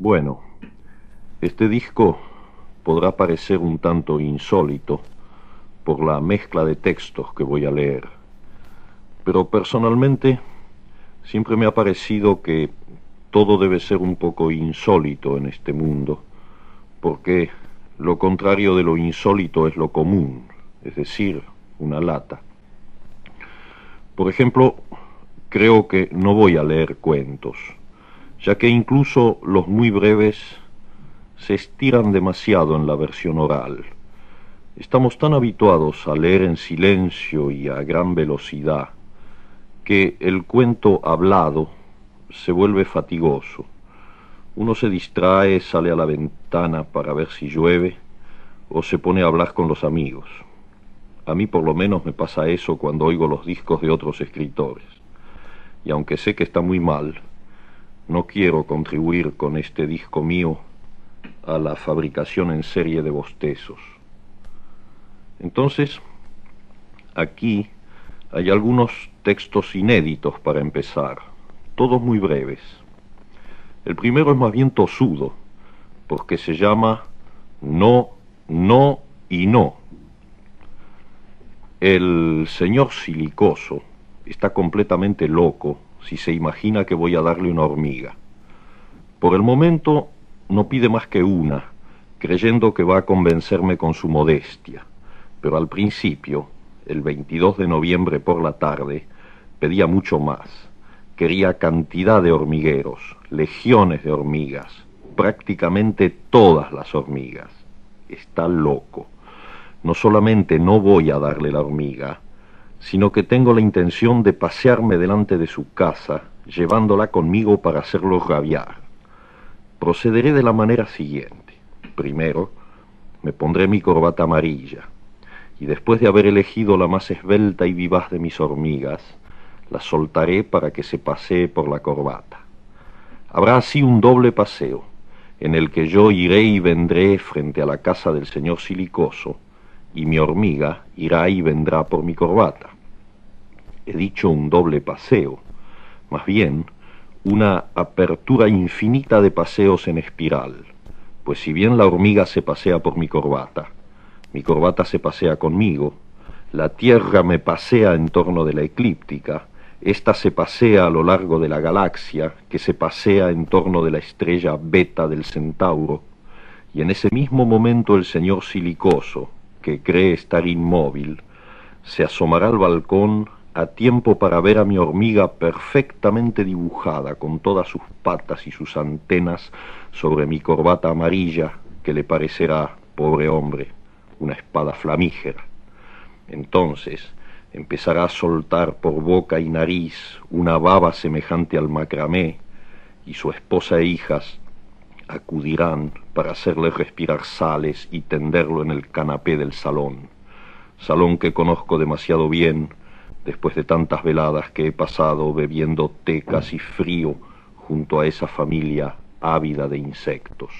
Bueno, este disco podrá parecer un tanto insólito por la mezcla de textos que voy a leer, pero personalmente siempre me ha parecido que todo debe ser un poco insólito en este mundo, porque lo contrario de lo insólito es lo común, es decir, una lata. Por ejemplo, creo que no voy a leer cuentos ya que incluso los muy breves se estiran demasiado en la versión oral. Estamos tan habituados a leer en silencio y a gran velocidad que el cuento hablado se vuelve fatigoso. Uno se distrae, sale a la ventana para ver si llueve o se pone a hablar con los amigos. A mí por lo menos me pasa eso cuando oigo los discos de otros escritores. Y aunque sé que está muy mal, no quiero contribuir con este disco mío a la fabricación en serie de bostezos. Entonces, aquí hay algunos textos inéditos para empezar, todos muy breves. El primero es más bien tosudo, porque se llama No, No y No. El señor Silicoso está completamente loco si se imagina que voy a darle una hormiga. Por el momento no pide más que una, creyendo que va a convencerme con su modestia, pero al principio, el 22 de noviembre por la tarde, pedía mucho más. Quería cantidad de hormigueros, legiones de hormigas, prácticamente todas las hormigas. Está loco. No solamente no voy a darle la hormiga, sino que tengo la intención de pasearme delante de su casa, llevándola conmigo para hacerlo rabiar. Procederé de la manera siguiente. Primero, me pondré mi corbata amarilla, y después de haber elegido la más esbelta y vivaz de mis hormigas, la soltaré para que se pasee por la corbata. Habrá así un doble paseo, en el que yo iré y vendré frente a la casa del señor Silicoso, y mi hormiga irá y vendrá por mi corbata. He dicho un doble paseo, más bien una apertura infinita de paseos en espiral, pues si bien la hormiga se pasea por mi corbata, mi corbata se pasea conmigo, la Tierra me pasea en torno de la eclíptica, ésta se pasea a lo largo de la galaxia, que se pasea en torno de la estrella beta del Centauro, y en ese mismo momento el señor Silicoso, que cree estar inmóvil, se asomará al balcón a tiempo para ver a mi hormiga perfectamente dibujada, con todas sus patas y sus antenas, sobre mi corbata amarilla, que le parecerá, pobre hombre, una espada flamígera. Entonces empezará a soltar por boca y nariz una baba semejante al macramé, y su esposa e hijas acudirán para hacerle respirar sales y tenderlo en el canapé del salón, salón que conozco demasiado bien después de tantas veladas que he pasado bebiendo té casi frío junto a esa familia ávida de insectos.